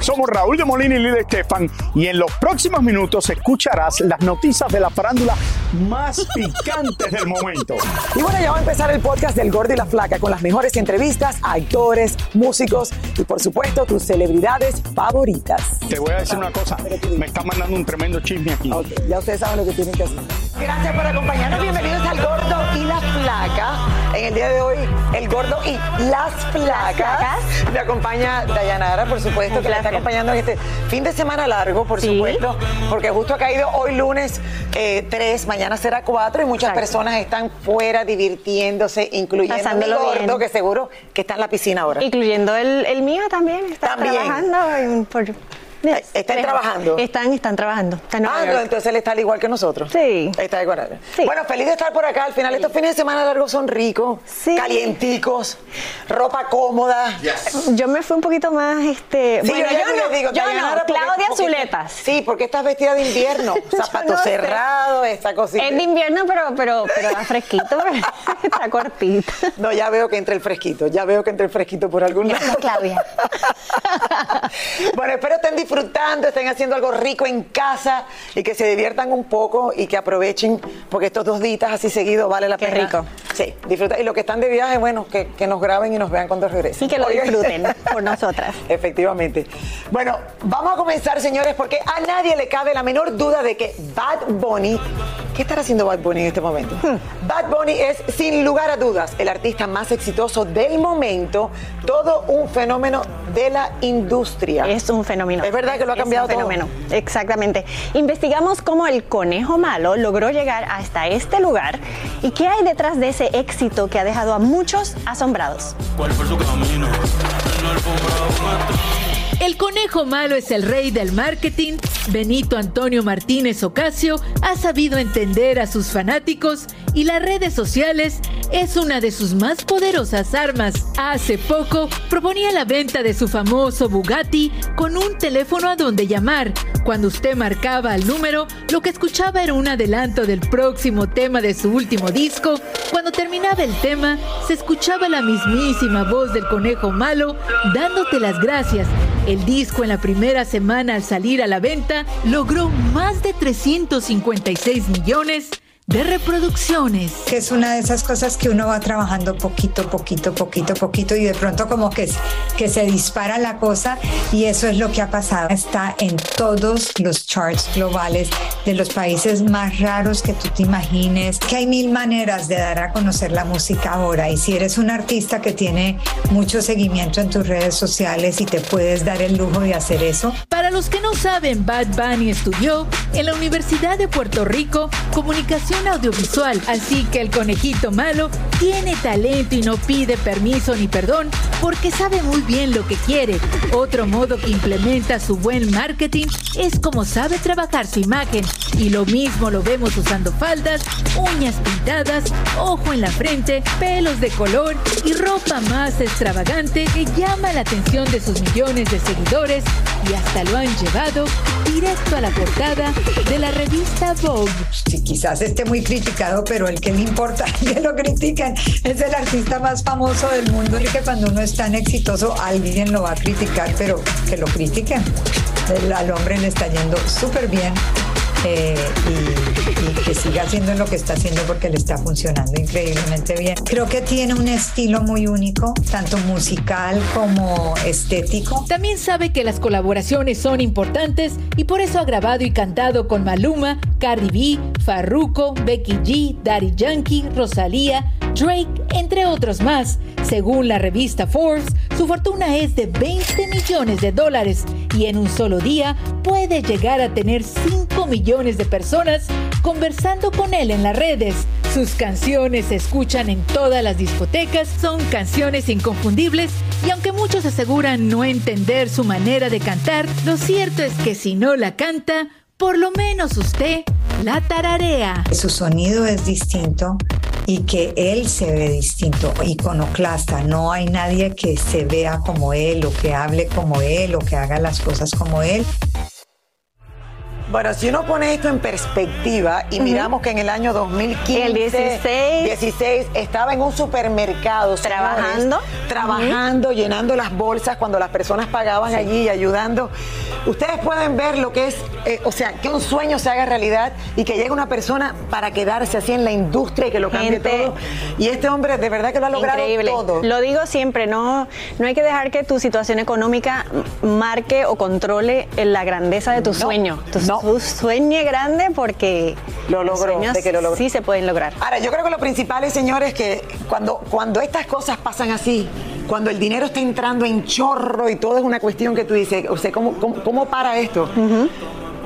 Somos Raúl de Molina y Lidia Estefan y en los próximos minutos escucharás las noticias de la farándula más picantes del momento. Y bueno, ya va a empezar el podcast del Gordo y la Flaca con las mejores entrevistas a actores, músicos y por supuesto tus celebridades favoritas. Te voy a decir una cosa, me están mandando un tremendo chisme aquí. Ok, ya ustedes saben lo que tienen que hacer. Gracias por acompañarnos. Bienvenidos al Gordo y la Flaca. En el día de hoy, el Gordo y las Flacas. Me acompaña Dayanara, por supuesto, que la está acompañando en este fin de semana largo, por supuesto, porque justo ha caído hoy lunes eh, 3, mañana será 4 y muchas Exacto. personas están fuera divirtiéndose, incluyendo mi Pasándolo gordo, bien. que seguro que está en la piscina ahora. Incluyendo el, el mío también. Está También. trabajando. en- por- ¿Están trabajando? Están, están trabajando. Está en Nueva Ah, no, entonces él está al igual que nosotros. Sí. Está igual. Sí. Bueno, feliz de estar por acá. Al final, estos fines de semana largos son ricos, Sí. calienticos, ropa cómoda. Yo me fui un poquito más, este... Sí, bueno, yo, les no, digo, yo no, Claudia porque- Zuletas. Sí, porque estás vestida de invierno. Zapatos no sé. cerrados, esta cosita. Es de invierno, pero, pero, pero está fresquito, está cortito. No, ya veo que entre el fresquito, ya veo que entre el fresquito por algún lado. Claudia. bueno, espero estén disfrutando, estén haciendo algo rico en casa y que se diviertan un poco y que aprovechen, porque estos dos días así seguidos vale la Qué pena. rico. Sí, disfruta. Y los que están de viaje, bueno, que, que nos graben y nos vean cuando regresen. Y que lo Oigan. disfruten por nosotras. Efectivamente. Bueno, vamos a comenzar, señores, porque a nadie le cabe la menor duda de que Bad Bunny, ¿qué estará haciendo Bad Bunny en este momento? Hmm. Bad Bunny es, sin lugar a dudas, el artista más exitoso del momento, todo un fenómeno de la industria. Es un fenómeno. Es verdad que lo ha Es un cambiado todo. fenómeno. Exactamente. Investigamos cómo el conejo malo logró llegar hasta este lugar y qué hay detrás de ese éxito que ha dejado a muchos asombrados. El conejo malo es el rey del marketing. Benito Antonio Martínez Ocasio ha sabido entender a sus fanáticos y las redes sociales es una de sus más poderosas armas. Hace poco proponía la venta de su famoso Bugatti con un teléfono a donde llamar. Cuando usted marcaba el número, lo que escuchaba era un adelanto del próximo tema de su último disco. Cuando terminaba el tema, se escuchaba la mismísima voz del conejo malo dándote las gracias. El disco en la primera semana al salir a la venta logró más de 356 millones de reproducciones. que es una de esas cosas que uno va trabajando poquito, poquito, poquito, poquito y de pronto como que, que se dispara la cosa y eso es lo que ha pasado. Está en todos los charts globales de los países más raros que tú te imagines, que hay mil maneras de dar a conocer la música ahora y si eres un artista que tiene mucho seguimiento en tus redes sociales y te puedes dar el lujo de hacer eso, Para los que no saben, Bad Bunny estudió en la Universidad de Puerto Rico comunicación audiovisual, así que el conejito malo tiene talento y no pide permiso ni perdón porque sabe muy bien lo que quiere. Otro modo que implementa su buen marketing es como sabe trabajar su imagen y lo mismo lo vemos usando faldas, uñas pintadas, ojo en la frente, pelos de color y ropa más extravagante que llama la atención de sus millones de seguidores y hasta lo han llevado directo a la portada de la revista Vogue. si quizás este muy criticado, pero el que le importa que lo critiquen es el artista más famoso del mundo y que cuando uno es tan exitoso alguien lo va a criticar, pero que lo critiquen. El, al hombre le está yendo súper bien eh, y, y, que siga haciendo lo que está haciendo porque le está funcionando increíblemente bien. Creo que tiene un estilo muy único, tanto musical como estético. También sabe que las colaboraciones son importantes y por eso ha grabado y cantado con Maluma, Cardi B, Farruko, Becky G, Daddy Yankee, Rosalía, Drake, entre otros más. Según la revista Forbes, su fortuna es de 20 millones de dólares y en un solo día puede llegar a tener 5 millones de personas conversando con él en las redes. Sus canciones se escuchan en todas las discotecas, son canciones inconfundibles y aunque muchos aseguran no entender su manera de cantar, lo cierto es que si no la canta, por lo menos usted la tararea. Su sonido es distinto y que él se ve distinto, iconoclasta. No hay nadie que se vea como él o que hable como él o que haga las cosas como él. Bueno, si uno pone esto en perspectiva y miramos que en el año 2015, el 16, 16 estaba en un supermercado trabajando, señores, trabajando, llenando las bolsas cuando las personas pagaban sí. allí y ayudando. Ustedes pueden ver lo que es, eh, o sea, que un sueño se haga realidad y que llegue una persona para quedarse así en la industria y que lo cambie Gente, todo. Y este hombre de verdad que lo ha logrado increíble. todo. Lo digo siempre, no, no hay que dejar que tu situación económica marque o controle la grandeza de tu No, sueño. Tu, no. Sueñe grande porque Lo logró, sueños de que lo logró. sí se pueden lograr. Ahora, yo creo que lo principal es, señores, que cuando, cuando estas cosas pasan así, cuando el dinero está entrando en chorro y todo es una cuestión que tú dices, o sea, ¿cómo, cómo, cómo para esto?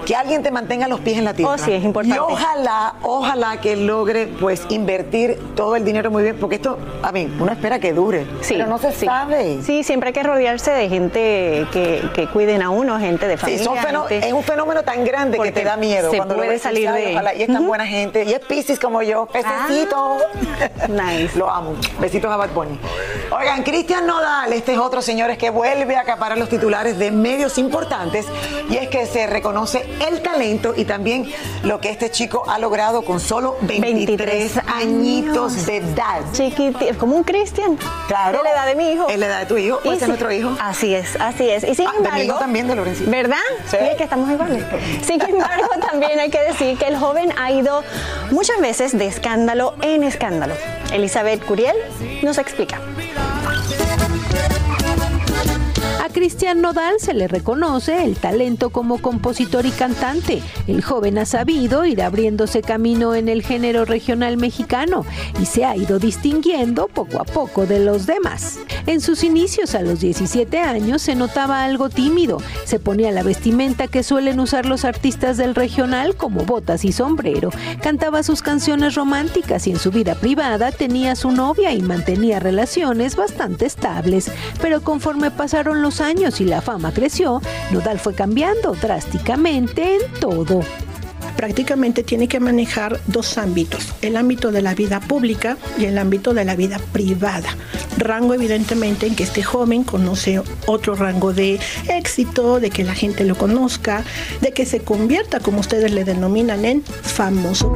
Que alguien te mantenga los pies en la tierra. Oh, sí, es importante. Y ojalá, ojalá que logre, pues, invertir todo el dinero muy bien, porque esto, a mí, uno espera que dure, Sí, pero no se sí. sabe. Sí, siempre hay que rodearse de gente que, que cuiden a uno, gente de Sí, familia. son gente- es un fenómeno tan grande que te da miedo. se cuando lo puede ves, salir de- Ojalá, Y es tan buena gente. Y es Pisces como yo. Besito. Nice. Lo amo. Besitos a Bad Bunny. Oigan, Cristian Nodal, este es otro, señores, que vuelve a acaparar los titulares de medios importantes. Y es que se reconoce el talento y también lo que este chico ha logrado con solo 23, 23 añitos años. de edad. Chiquiti- como un Cristian. Claro. De la edad de mi hijo. Es la edad de tu hijo. Y Pues es sí, nuestro hijo. Así es, así es. Y sin Ah, de mi embargo, hijo también, de Lorencito. ¿Verdad? Sí. Y es que estamos iguales. Sin embargo, también hay que decir que el joven ha ido muchas veces de escándalo en escándalo. Elizabeth Curiel nos explica. Cristian Nodal se le reconoce el talento como compositor y cantante. El joven ha sabido ir abriéndose camino en el género regional mexicano y se ha ido distinguiendo poco a poco de los demás. En sus inicios a los 17 años se notaba algo tímido. Se ponía la vestimenta que suelen usar los artistas del regional como botas y sombrero. Cantaba sus canciones románticas y en su vida privada tenía su novia y mantenía relaciones bastante estables. Pero conforme pasaron los años y la fama creció, Nodal fue cambiando drásticamente en todo. prácticamente tiene que manejar dos ámbitos, el ámbito de la vida pública y el ámbito de la vida privada. Rango evidentemente en que este joven conoce otro rango de éxito, de que la gente lo conozca, de que se convierta, como ustedes le denominan, en famoso.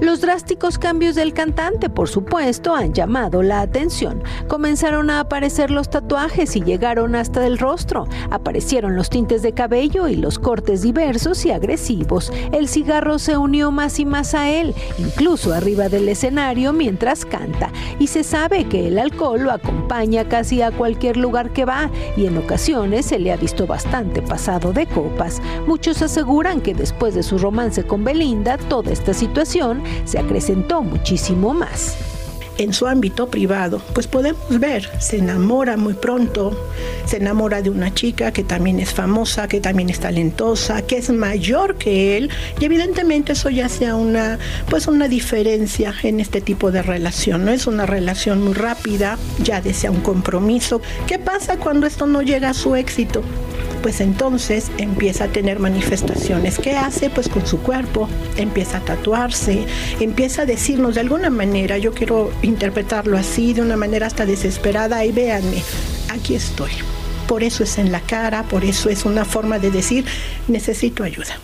Los drásticos cambios del cantante, por supuesto, han llamado la atención. Comenzaron a aparecer los tatuajes y llegaron hasta el rostro. Aparecieron los tintes de cabello y los cortes diversos y agresivos. El cigarro se unió más y más a él, incluso arriba del escenario mientras canta. Y se sabe que el alcohol lo acompaña casi a cualquier lugar que va y en ocasiones se le ha visto bastante pasado de copas. Muchos aseguran que después de su romance con Belinda, toda esta situación se acrecentó muchísimo más. en su ámbito privado, pues podemos ver, se enamora muy pronto, se enamora de una chica que también es famosa, que también es talentosa, que es mayor que él, y evidentemente eso ya sea una, pues una diferencia en este tipo de relación, no es una relación muy rápida, ya desea un compromiso. ¿Qué pasa cuando esto no llega a su éxito? Pues entonces empieza a tener manifestaciones. ¿Qué hace? Pues con su cuerpo, empieza a tatuarse, empieza a decirnos de alguna manera, yo quiero interpretarlo así, de una manera hasta desesperada, y véanme, aquí estoy. Por eso es en la cara, por eso es una forma de decir, necesito ayuda.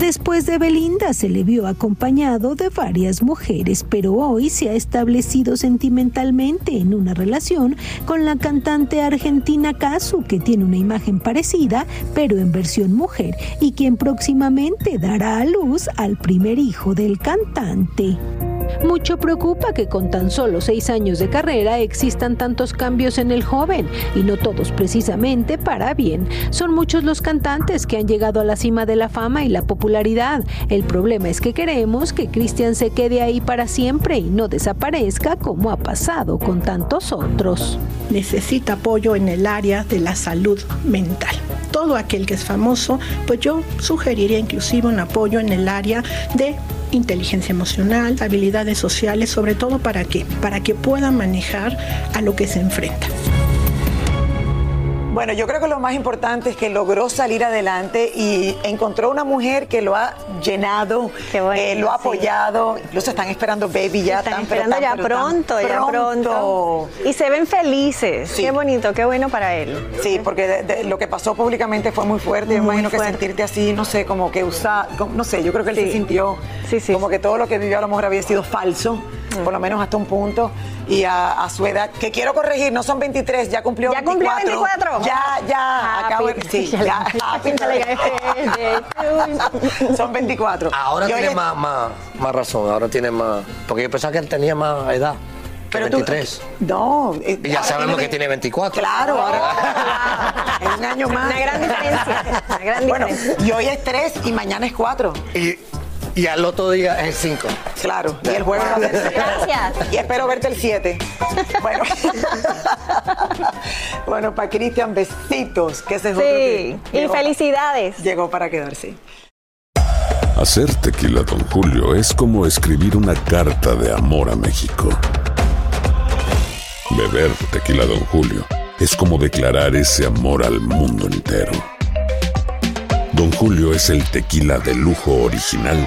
Después de Belinda se le vio acompañado de varias mujeres, pero hoy se ha establecido sentimentalmente en una relación con la cantante argentina Kazu, que tiene una imagen parecida, pero en versión mujer, y quien próximamente dará a luz al primer hijo del cantante. Mucho preocupa que con tan solo seis años de carrera existan tantos cambios en el joven y no todos precisamente para bien. Son muchos los cantantes que han llegado a la cima de la fama y la popularidad. El problema es que queremos que Cristian se quede ahí para siempre y no desaparezca como ha pasado con tantos otros. Necesita apoyo en el área de la salud mental. Todo aquel que es famoso, pues yo sugeriría inclusive un apoyo en el área de inteligencia emocional, habilidades sociales, sobre todo para qué? Para que pueda manejar a lo que se enfrenta. Bueno, yo creo que lo más importante es que logró salir adelante y encontró una mujer que lo ha llenado, eh, lo ha apoyado, incluso están esperando baby ya. Están esperando ya pronto, ya pronto. Y se ven felices. Qué bonito, qué bueno para él. Sí, porque lo que pasó públicamente fue muy fuerte. Yo imagino que sentirte así, no sé, como que usar, no sé, yo creo que él se sintió como que todo lo que vivió a lo mejor había sido falso, por lo menos hasta un punto y a, su edad, que quiero corregir, no son 23, ya cumplió ¿Ya cumplió 24? Ya, ya, acabo de sí, ya, Son 24. Ahora tiene más, más, más razón, ahora tiene más, porque yo pensaba que él tenía más edad. Que 23. no. Eh, y ya sabemos que tiene 24. Claro, ahora es un año más. Una gran diferencia. Una gran bueno, y hoy es 3 y mañana es 4. Y y al otro día es 5. Claro, y el jueves va a ser Gracias. Y espero verte el 7. Bueno, bueno para Cristian, besitos. Que ese es sí, y felicidades. Llegó para quedarse. Hacer tequila, don Julio, es como escribir una carta de amor a México. Beber tequila, don Julio, es como declarar ese amor al mundo entero. Don Julio es el tequila de lujo original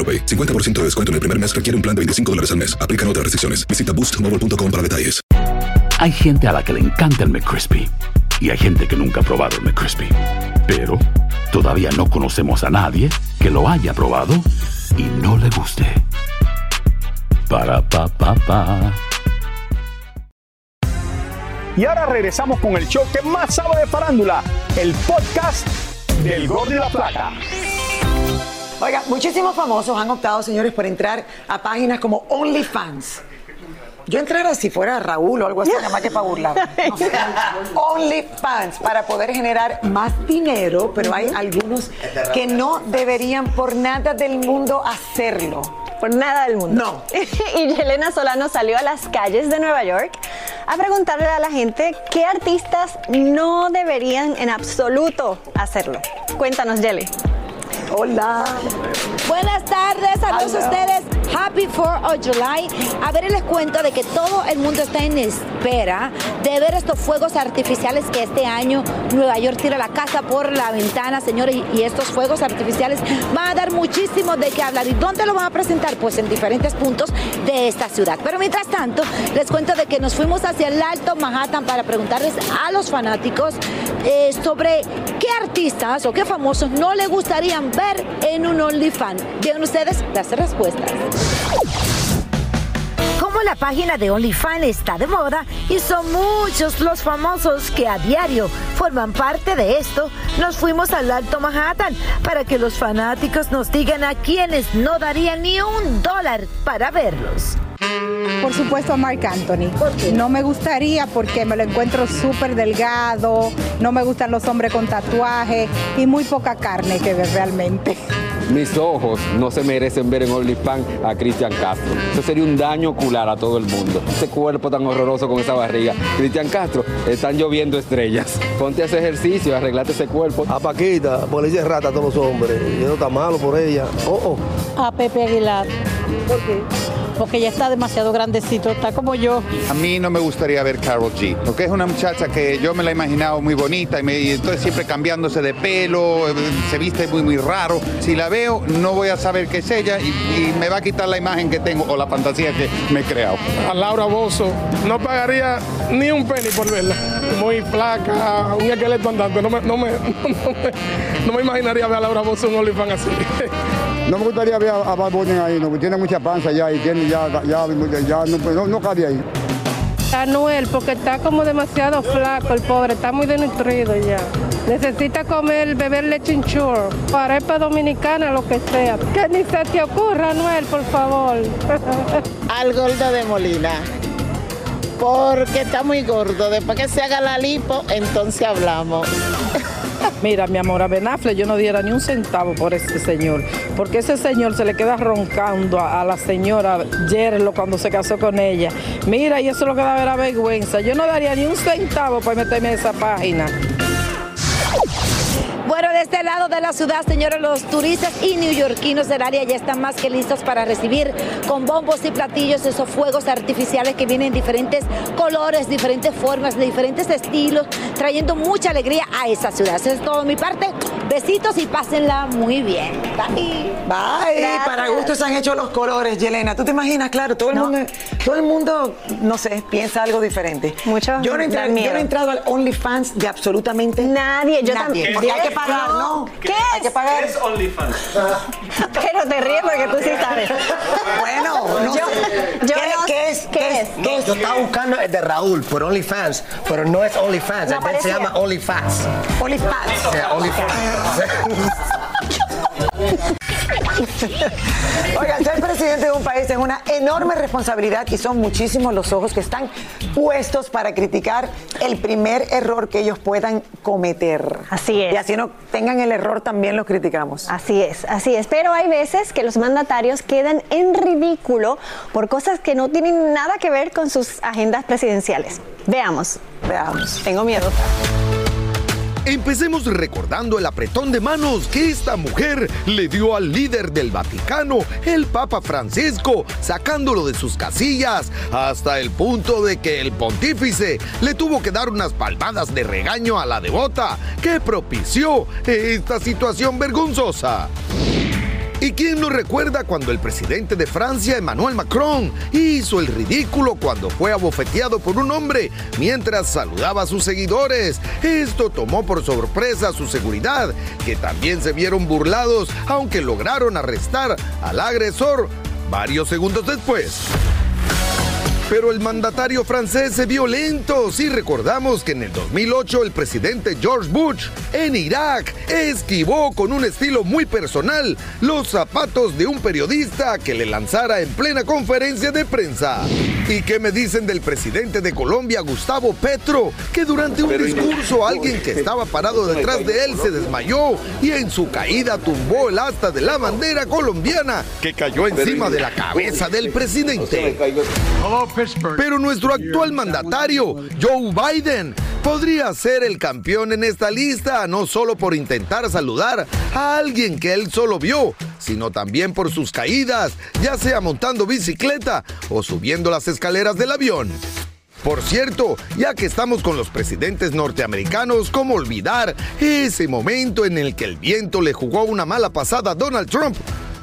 50% de descuento en el primer mes requiere un plan de 25 dólares al mes. Aplican otras restricciones. Visita boostmobile.com para detalles. Hay gente a la que le encanta el McCrispy y hay gente que nunca ha probado el McCrispy. Pero todavía no conocemos a nadie que lo haya probado y no le guste. Para pa pa pa. Y ahora regresamos con el show que más sabe de farándula, el podcast del Gol de la Plata. Oiga, muchísimos famosos han optado, señores, por entrar a páginas como OnlyFans. Yo entrara si fuera Raúl o algo así, nada más que para burlar. OnlyFans, para poder generar más dinero, pero hay algunos que no deberían por nada del mundo hacerlo. Por nada del mundo. No. y Yelena Solano salió a las calles de Nueva York a preguntarle a la gente qué artistas no deberían en absoluto hacerlo. Cuéntanos, Yele. Hola. Buenas tardes, a ustedes. Happy 4 of July. A ver, les cuento de que todo el mundo está en espera de ver estos fuegos artificiales que este año Nueva York tira la casa por la ventana, señores, y estos fuegos artificiales van a dar muchísimo de qué hablar. ¿Y dónde lo van a presentar? Pues en diferentes puntos de esta ciudad. Pero mientras tanto, les cuento de que nos fuimos hacia el Alto Manhattan para preguntarles a los fanáticos eh, sobre qué artistas o qué famosos no le gustarían ver en un OnlyFans. Vean ustedes las respuestas. Como la página de OnlyFans está de moda y son muchos los famosos que a diario forman parte de esto, nos fuimos al Alto Manhattan para que los fanáticos nos digan a quienes no darían ni un dólar para verlos. Por supuesto a Mark Anthony. No me gustaría porque me lo encuentro súper delgado, no me gustan los hombres con tatuajes y muy poca carne que ver realmente. Mis ojos no se merecen ver en OnlyFans a Cristian Castro. Eso sería un daño ocular a todo el mundo. Ese cuerpo tan horroroso con esa barriga. Cristian Castro, están lloviendo estrellas. Ponte a hacer ejercicio, arreglate ese cuerpo. A Paquita, por le rata a todos los hombres. Y eso está malo por ella. Oh, oh. A Pepe Aguilar. ¿Por qué? Porque ya está demasiado grandecito, está como yo. A mí no me gustaría ver Carol G, porque es una muchacha que yo me la he imaginado muy bonita y, me, y entonces siempre cambiándose de pelo, eh, se viste muy muy raro. Si la veo no voy a saber qué es ella y, y me va a quitar la imagen que tengo o la fantasía que me he creado. A Laura Bozo no pagaría ni un penny por verla. Muy flaca, un esqueleto andante. No me, no me, no me, no me imaginaría ver a Laura Bozo en un OnlyFans así. No me gustaría ver a Bad Bunny ahí, no, tiene mucha panza ya y tiene ya, ya, ya no, no, no cabe ahí. Anuel, porque está como demasiado flaco el pobre, está muy desnutrido ya. Necesita comer, beber leche hinchur, arepa dominicana, lo que sea. Que ni se te ocurra, Anuel, por favor. Al gordo de Molina. Porque está muy gordo. Después que se haga la lipo, entonces hablamos. Mira, mi amor, a Ben Affleck yo no diera ni un centavo por ese señor, porque ese señor se le queda roncando a, la señora Yerlo cuando se casó con ella. Mira, y eso es lo que da ver a vergüenza. Yo no daría ni un centavo para meterme en esa página. De este lado de la ciudad, señores, los turistas y neoyorquinos del área ya están más que listos para recibir con bombos y platillos esos fuegos artificiales que vienen en diferentes colores, diferentes formas, de diferentes estilos, trayendo mucha alegría a esa ciudad. Eso es todo de mi parte. Besitos y pásenla muy bien. Bye. Bye. Gracias. Para gusto se han hecho los colores, Yelena. ¿Tú te imaginas? Claro, todo el mundo, todo el mundo, no sé, piensa algo diferente. Mucho. Yo no he entrado, yo no he entrado al OnlyFans de absolutamente nadie. Yo nadie. también. Porque hay ¿Qué? que pagar, ¿no? ¿Qué Hay que pagar. es OnlyFans? Pero te ríes porque tú sí sabes. Bueno, no yo, sé. yo ¿Qué- no- qué es? ¿Qué es? No, yo estaba buscando el de Raúl por OnlyFans, pero no es OnlyFans, No se llama OnlyFans. OnlyFans. O sea, OnlyFans. Oiga, ser presidente de un país es una enorme responsabilidad y son muchísimos los ojos que están puestos para criticar el primer error que ellos puedan cometer. Así es. Y así no tengan el error, también los criticamos. Así es, así es. Pero hay veces que los mandatarios quedan en ridículo por cosas que no tienen nada que ver con sus agendas presidenciales. Veamos. Veamos. Tengo miedo. Empecemos recordando el apretón de manos que esta mujer le dio al líder del Vaticano, el Papa Francisco, sacándolo de sus casillas, hasta el punto de que el pontífice le tuvo que dar unas palmadas de regaño a la devota, que propició esta situación vergonzosa. ¿Y quién no recuerda cuando el presidente de Francia, Emmanuel Macron, hizo el ridículo cuando fue abofeteado por un hombre mientras saludaba a sus seguidores? Esto tomó por sorpresa su seguridad, que también se vieron burlados, aunque lograron arrestar al agresor varios segundos después. Pero el mandatario francés se vio lento si recordamos que en el 2008 el presidente George Bush en Irak esquivó con un estilo muy personal los zapatos de un periodista que le lanzara en plena conferencia de prensa. ¿Y qué me dicen del presidente de Colombia, Gustavo Petro, que durante un discurso alguien que estaba parado detrás de él se desmayó y en su caída tumbó el asta de la bandera colombiana que cayó encima de la cabeza del presidente? Pero nuestro actual mandatario, Joe Biden, podría ser el campeón en esta lista, no solo por intentar saludar a alguien que él solo vio, sino también por sus caídas, ya sea montando bicicleta o subiendo las escaleras del avión. Por cierto, ya que estamos con los presidentes norteamericanos, ¿cómo olvidar ese momento en el que el viento le jugó una mala pasada a Donald Trump?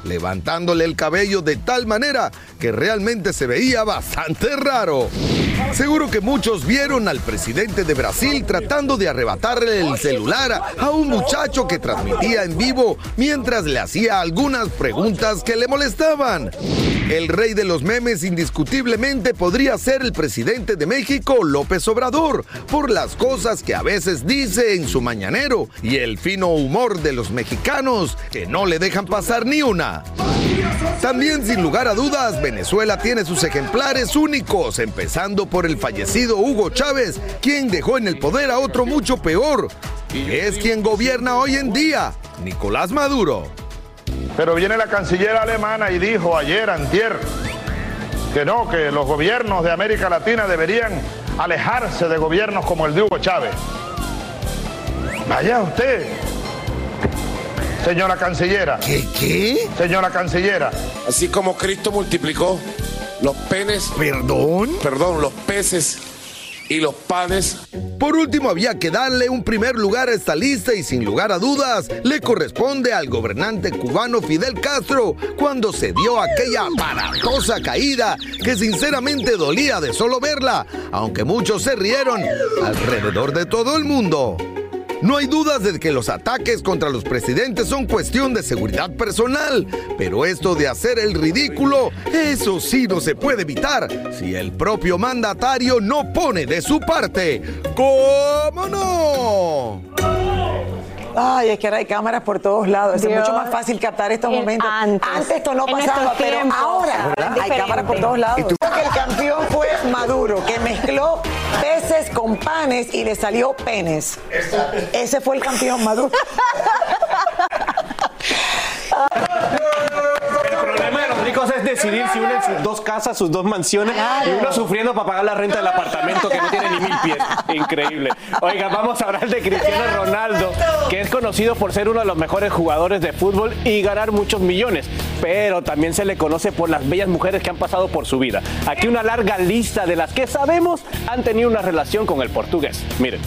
levantándole el cabello de tal manera que realmente se veía bastante raro. Seguro que muchos vieron al presidente de Brasil tratando de arrebatarle el celular a un muchacho que transmitía en vivo mientras le hacía algunas preguntas que le molestaban. El rey de los memes indiscutiblemente podría ser el presidente de México, López Obrador, por las cosas que a veces dice en su mañanero y el fino humor de los mexicanos que no le dejan pasar ni una. También sin lugar a dudas, Venezuela tiene sus ejemplares únicos, empezando por el fallecido Hugo Chávez, quien dejó en el poder a otro mucho peor, que es quien gobierna hoy en día, Nicolás Maduro. Pero viene la canciller alemana y dijo ayer, antier, que no, que los gobiernos de América Latina deberían alejarse de gobiernos como el de Hugo Chávez. Vaya usted, señora cancillera. ¿Qué? ¿Qué? Señora cancillera. Así como Cristo multiplicó los penes. ¿Perdón? Perdón, los peces y los panes. Por último, había que darle un primer lugar a esta lista y sin lugar a dudas le corresponde al gobernante cubano Fidel Castro cuando se dio aquella aparatosa caída que sinceramente dolía de solo verla, aunque muchos se rieron alrededor de todo el mundo. No hay dudas de que los ataques contra los presidentes son cuestión de seguridad personal, pero esto de hacer el ridículo, eso sí no se puede evitar si el propio mandatario no pone de su parte. ¿Cómo no? Ay, es que ahora hay cámaras por todos lados. Es mucho más fácil captar estos En- momentos. antes. esto no pasaba, pero ahora ¿Verdad? hay cámaras por todos lados. Creo que el campeón fue Maduro, que mezcló con panes y le salió penes. Ese fue el campeón Maduro. El problema de los ricos es decidir si unen sus dos casas, sus dos mansiones y uno sufriendo para pagar la renta del apartamento que no tiene ni mil pies. Increíble. Oiga, vamos a hablar de Cristiano Ronaldo, que es conocido por ser uno de los mejores jugadores de fútbol y ganar muchos millones, pero también se le conoce por las bellas mujeres que han pasado por su vida. Aquí una larga lista de las que sabemos han tenido una relación con el portugués. Miren.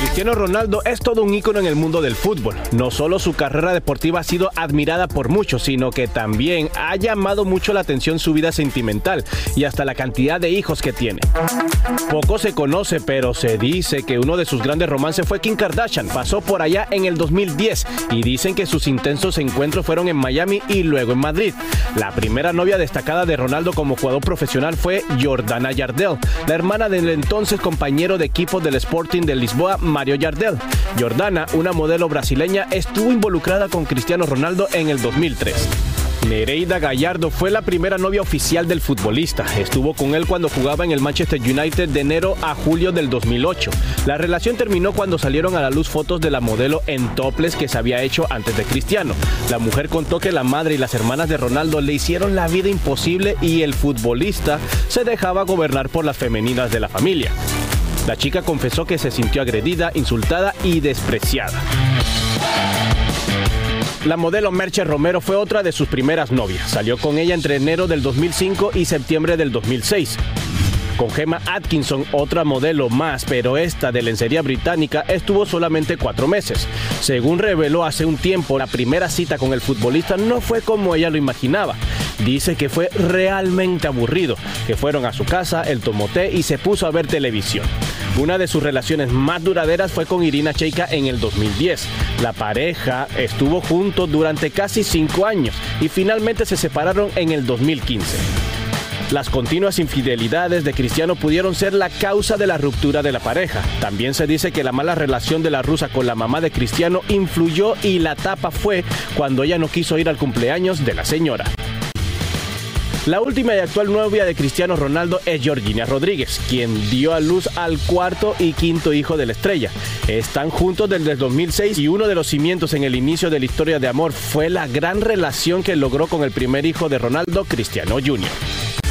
Cristiano Ronaldo es todo un ícono en el mundo del fútbol. No solo su carrera deportiva ha sido admirada por muchos, sino que también ha llamado mucho la atención su vida sentimental y hasta la cantidad de hijos que tiene. Poco se conoce, pero se dice que uno de sus grandes romances fue Kim Kardashian. Pasó por allá en el 2010 y dicen que sus intensos encuentros fueron en Miami y luego en Madrid. La primera novia destacada de Ronaldo como jugador profesional fue Jordana Yardel, la hermana del entonces compañero de equipo del Sporting de Lisboa, Mario Yardel. Jordana, una modelo brasileña, estuvo involucrada con Cristiano Ronaldo en el 2003. Nereida Gallardo fue la primera novia oficial del futbolista. Estuvo con él cuando jugaba en el Manchester United de enero a julio del 2008. La relación terminó cuando salieron a la luz fotos de la modelo en toples que se había hecho antes de Cristiano. La mujer contó que la madre y las hermanas de Ronaldo le hicieron la vida imposible y el futbolista se dejaba gobernar por las femeninas de la familia. La chica confesó que se sintió agredida, insultada y despreciada. La modelo Merche Romero fue otra de sus primeras novias. Salió con ella entre enero del 2005 y septiembre del 2006. Con Gemma Atkinson, otra modelo más, pero esta de lencería británica, estuvo solamente cuatro meses. Según reveló hace un tiempo, la primera cita con el futbolista no fue como ella lo imaginaba. Dice que fue realmente aburrido, que fueron a su casa, él tomó té y se puso a ver televisión. Una de sus relaciones más duraderas fue con Irina Cheika en el 2010. La pareja estuvo juntos durante casi cinco años y finalmente se separaron en el 2015. Las continuas infidelidades de Cristiano pudieron ser la causa de la ruptura de la pareja. También se dice que la mala relación de la rusa con la mamá de Cristiano influyó y la tapa fue cuando ella no quiso ir al cumpleaños de la señora. La última y actual novia de Cristiano Ronaldo es Georgina Rodríguez, quien dio a luz al cuarto y quinto hijo de la estrella. Están juntos desde el 2006 y uno de los cimientos en el inicio de la historia de amor fue la gran relación que logró con el primer hijo de Ronaldo, Cristiano Jr.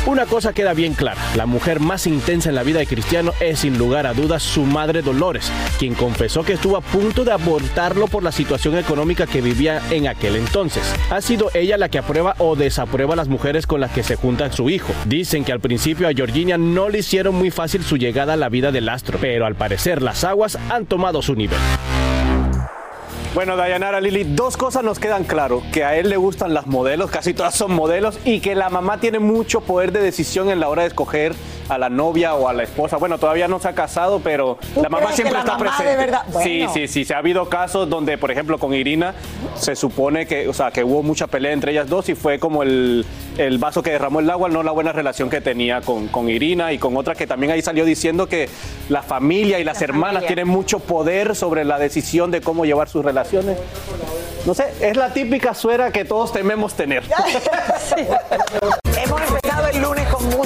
Una cosa queda bien clara, la mujer más intensa en la vida de Cristiano es sin lugar a dudas su madre Dolores, quien confesó que estuvo a punto de abortarlo por la situación económica que vivía en aquel entonces. Ha sido ella la que aprueba o desaprueba las mujeres con las que se junta su hijo. Dicen que al principio a Georgina no le hicieron muy fácil su llegada a la vida del astro, pero al parecer las aguas han tomado su nivel. Bueno, Dayanara Lili, dos cosas nos quedan claro, que a él le gustan las modelos, casi todas son modelos, y que la mamá tiene mucho poder de decisión en la hora de escoger a la novia o a la esposa. Bueno, todavía no se ha casado, pero ¿Tú la mamá siempre la está mamá de presente. verdad? Sí, Bueno. sí, sí. Se ha habido casos donde, por ejemplo, con Irina se supone que, o sea, que hubo mucha pelea entre ellas dos y fue como el, el vaso que derramó el agua, no la buena relación que tenía con, con Irina y con otra que también ahí salió diciendo que la familia y las hermanas familia. tienen mucho poder sobre la decisión de cómo llevar sus relaciones. No sé, es la típica suera que todos tememos tener.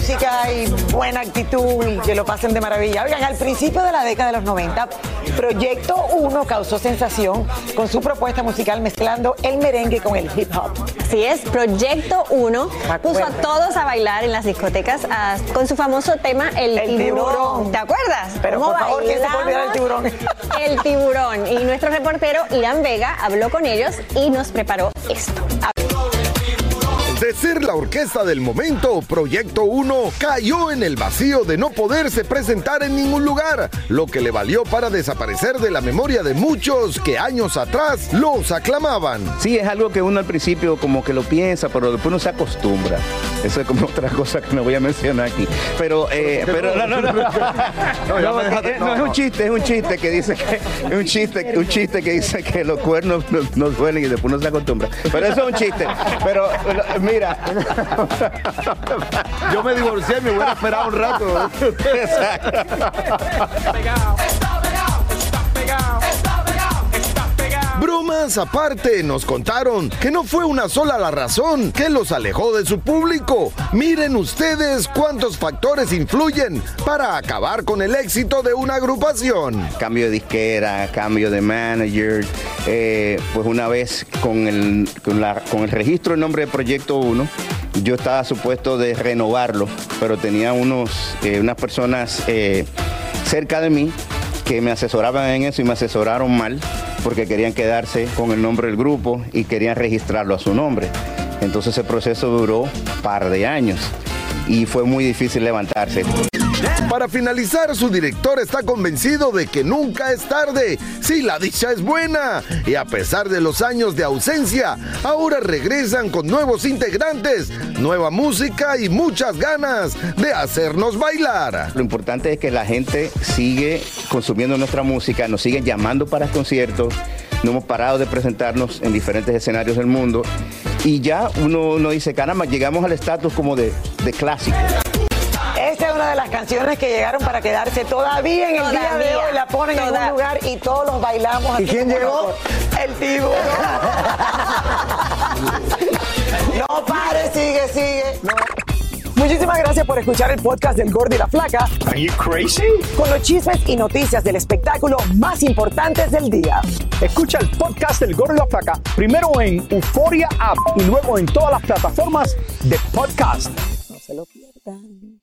música y buena actitud y que lo pasen de maravilla. Oigan, al principio de la década de los 90, Proyecto 1 causó sensación con su propuesta musical mezclando el merengue con el hip hop. Así es, Proyecto 1 puso a todos a bailar en las discotecas con su famoso tema El, El tiburón. ¿Te acuerdas? Pero, ¿Cómo por favor, ¿quién se puede olvidar del bailamos El tiburón. Y nuestro reportero Irán Vega habló con ellos y nos preparó esto. De ser la orquesta del momento, Proyecto 1 cayó en el vacío de no poderse presentar en ningún lugar, lo que le valió para desaparecer de la memoria de muchos que años atrás los aclamaban. Sí, es algo que uno al principio como que lo piensa, pero después uno se acostumbra. Eso es como otra cosa que no voy a mencionar aquí. Pero, eh, pero no, no, no. No, No, me dejaste- eh, no, es un chiste, es un chiste que dice que es un chiste, un chiste que dice que los cuernos nos, duelen y después uno se acostumbra. Pero eso es un chiste. Pero eh, mira, Yo me divorcié, me hubiera esperado un rato. Bromas aparte, nos contaron que no fue una sola la razón que los alejó de su público. Miren ustedes cuántos factores influyen para acabar con el éxito de una agrupación. cambio de disquera, cambio de manager. eh, pues una vez con el, con, la- con el registro del nombre de Proyecto 1, yo estaba supuesto de renovarlo, pero tenía unos, eh, unas personas eh, cerca de mí que me asesoraban en eso y me asesoraron mal porque querían quedarse con el nombre del grupo y querían registrarlo a su nombre. Entonces ese proceso duró par de años y fue muy difícil levantarse. Para finalizar, su director está convencido de que nunca es tarde si la dicha es buena. Y a pesar de los años de ausencia, ahora regresan con nuevos integrantes, nueva música y muchas ganas de hacernos bailar. Lo importante es que la gente sigue consumiendo nuestra música, nos siguen llamando para conciertos, no hemos parado de presentarnos en diferentes escenarios del mundo y ya uno, uno dice, caramba, llegamos al estatus como de, de clásico. Esta es una de las canciones que llegaron para quedarse todavía en el día de hoy. La ponen en un lugar y todos los bailamos. ¿Y quién llegó? El tiburón. no pare, sigue, sigue. No. Muchísimas gracias por escuchar el podcast del Gordo y la Flaca. Are you crazy? Con los chismes y noticias del espectáculo más importantes del día. Escucha el podcast del Gordo y la Flaca primero en Euforia App y luego en todas las plataformas de podcast. No se lo pierdan.